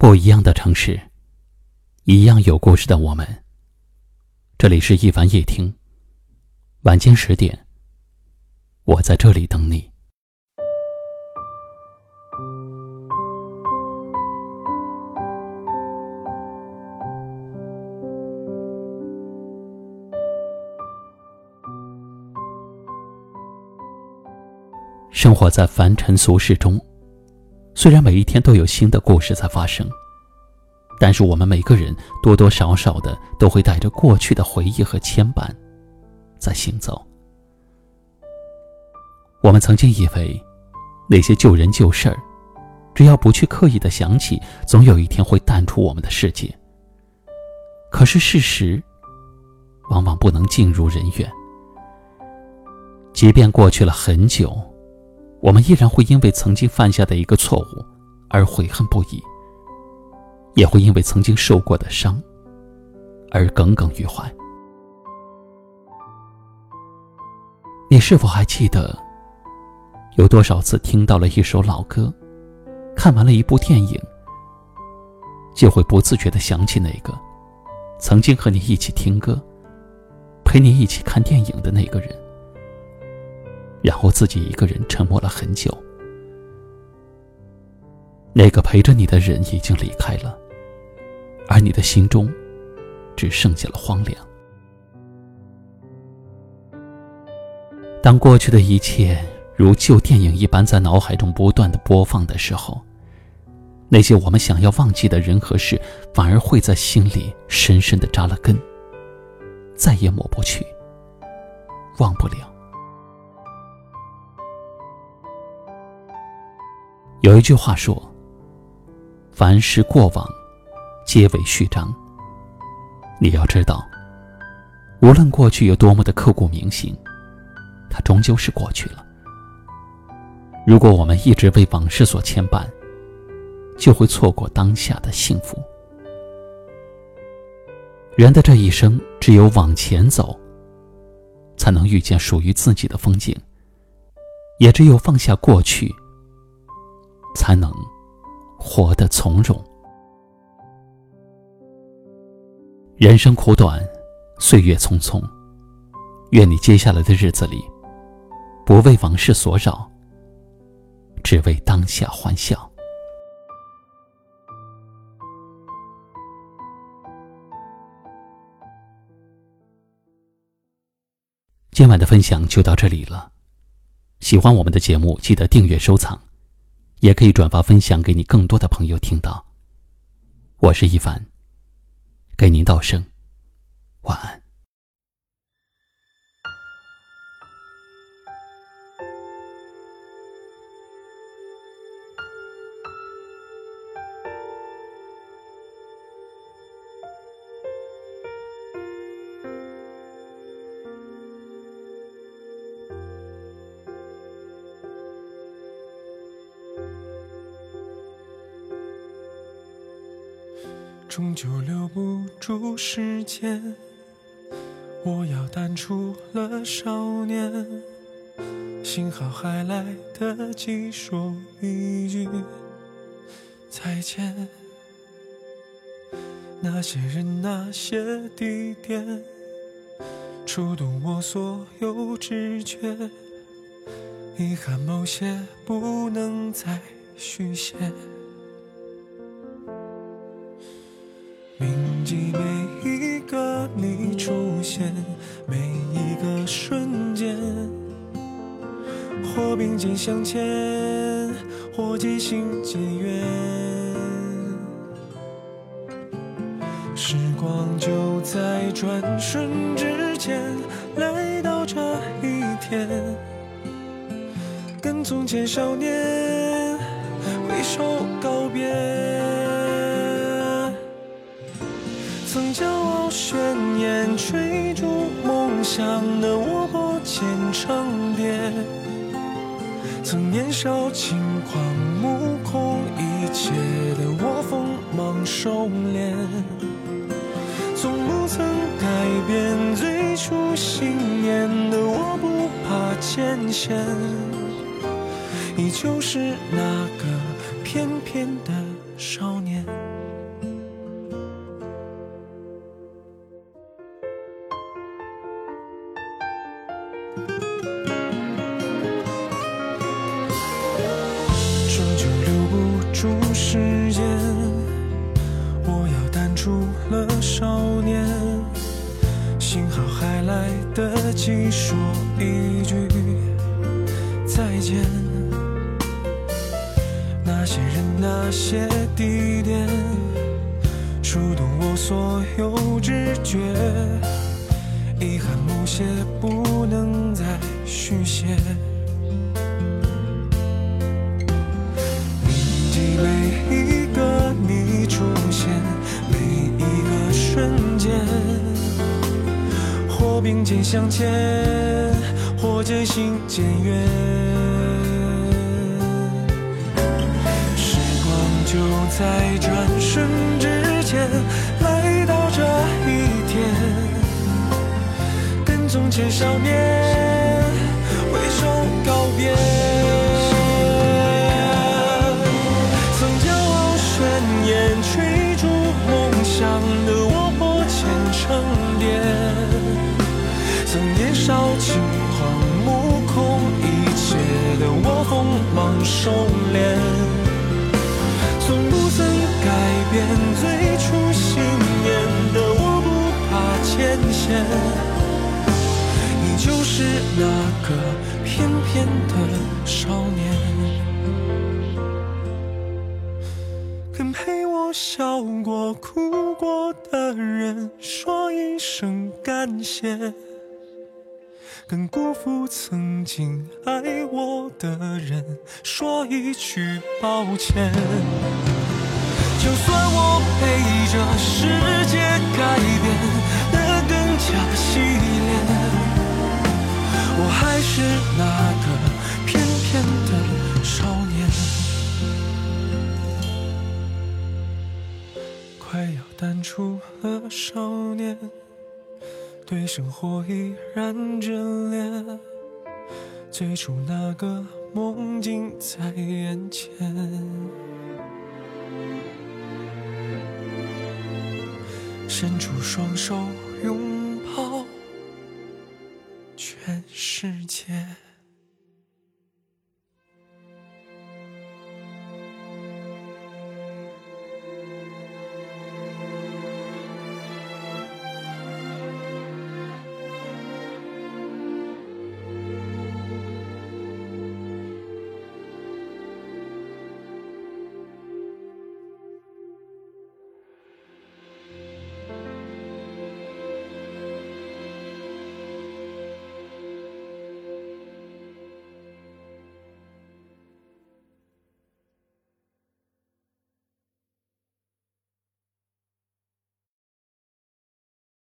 不一样的城市，一样有故事的我们。这里是一凡夜听，晚间十点，我在这里等你。生活在凡尘俗世中。虽然每一天都有新的故事在发生，但是我们每个人多多少少的都会带着过去的回忆和牵绊，在行走。我们曾经以为，那些旧人旧事儿，只要不去刻意的想起，总有一天会淡出我们的世界。可是事实，往往不能尽如人愿。即便过去了很久。我们依然会因为曾经犯下的一个错误而悔恨不已，也会因为曾经受过的伤而耿耿于怀。你是否还记得，有多少次听到了一首老歌，看完了一部电影，就会不自觉的想起那个曾经和你一起听歌、陪你一起看电影的那个人？然后自己一个人沉默了很久。那个陪着你的人已经离开了，而你的心中只剩下了荒凉。当过去的一切如旧电影一般在脑海中不断的播放的时候，那些我们想要忘记的人和事，反而会在心里深深的扎了根，再也抹不去，忘不了。有一句话说：“凡是过往，皆为序章。”你要知道，无论过去有多么的刻骨铭心，它终究是过去了。如果我们一直为往事所牵绊，就会错过当下的幸福。人的这一生，只有往前走，才能遇见属于自己的风景；也只有放下过去。才能活得从容。人生苦短，岁月匆匆，愿你接下来的日子里，不为往事所扰，只为当下欢笑。今晚的分享就到这里了，喜欢我们的节目，记得订阅收藏。也可以转发分享给你更多的朋友听到。我是一凡，给您道声晚安。终究留不住时间，我要淡出了少年。幸好还来得及说一句再见。那些人，那些地点，触动我所有知觉。遗憾某些不能再续写。铭记每一个你出现，每一个瞬间，或并肩向前，或渐行渐远。时光就在转瞬之间来到这一天，跟从前少年挥手告别。曾骄傲宣言，追逐梦想的我拨千成蝶。曾年少轻狂，目空一切的我锋芒收敛。从不曾改变最初信念的我，不怕艰险，依旧是那个翩翩的少年。你说一句再见。那些人，那些地点，触动我所有知觉。遗憾某些不能再续写。肩向前，或渐行渐远。时光就在转瞬之间来到这一天。跟从前少年挥手告别，曾骄傲宣言追逐梦想的我破茧成蝶，年。少轻狂目空一切的我锋芒收敛，从不曾改变最初信念的我不怕艰险。你就是那个翩翩的少年，跟陪我笑过、哭过的人说一声感谢，跟辜负曾经爱我的人说一句抱歉。就算我陪着世界改变得更加洗练。我还是那个翩翩的少年，快要淡出了少年，对生活依然眷恋最初那个梦境在眼前。伸出双手拥抱全世界。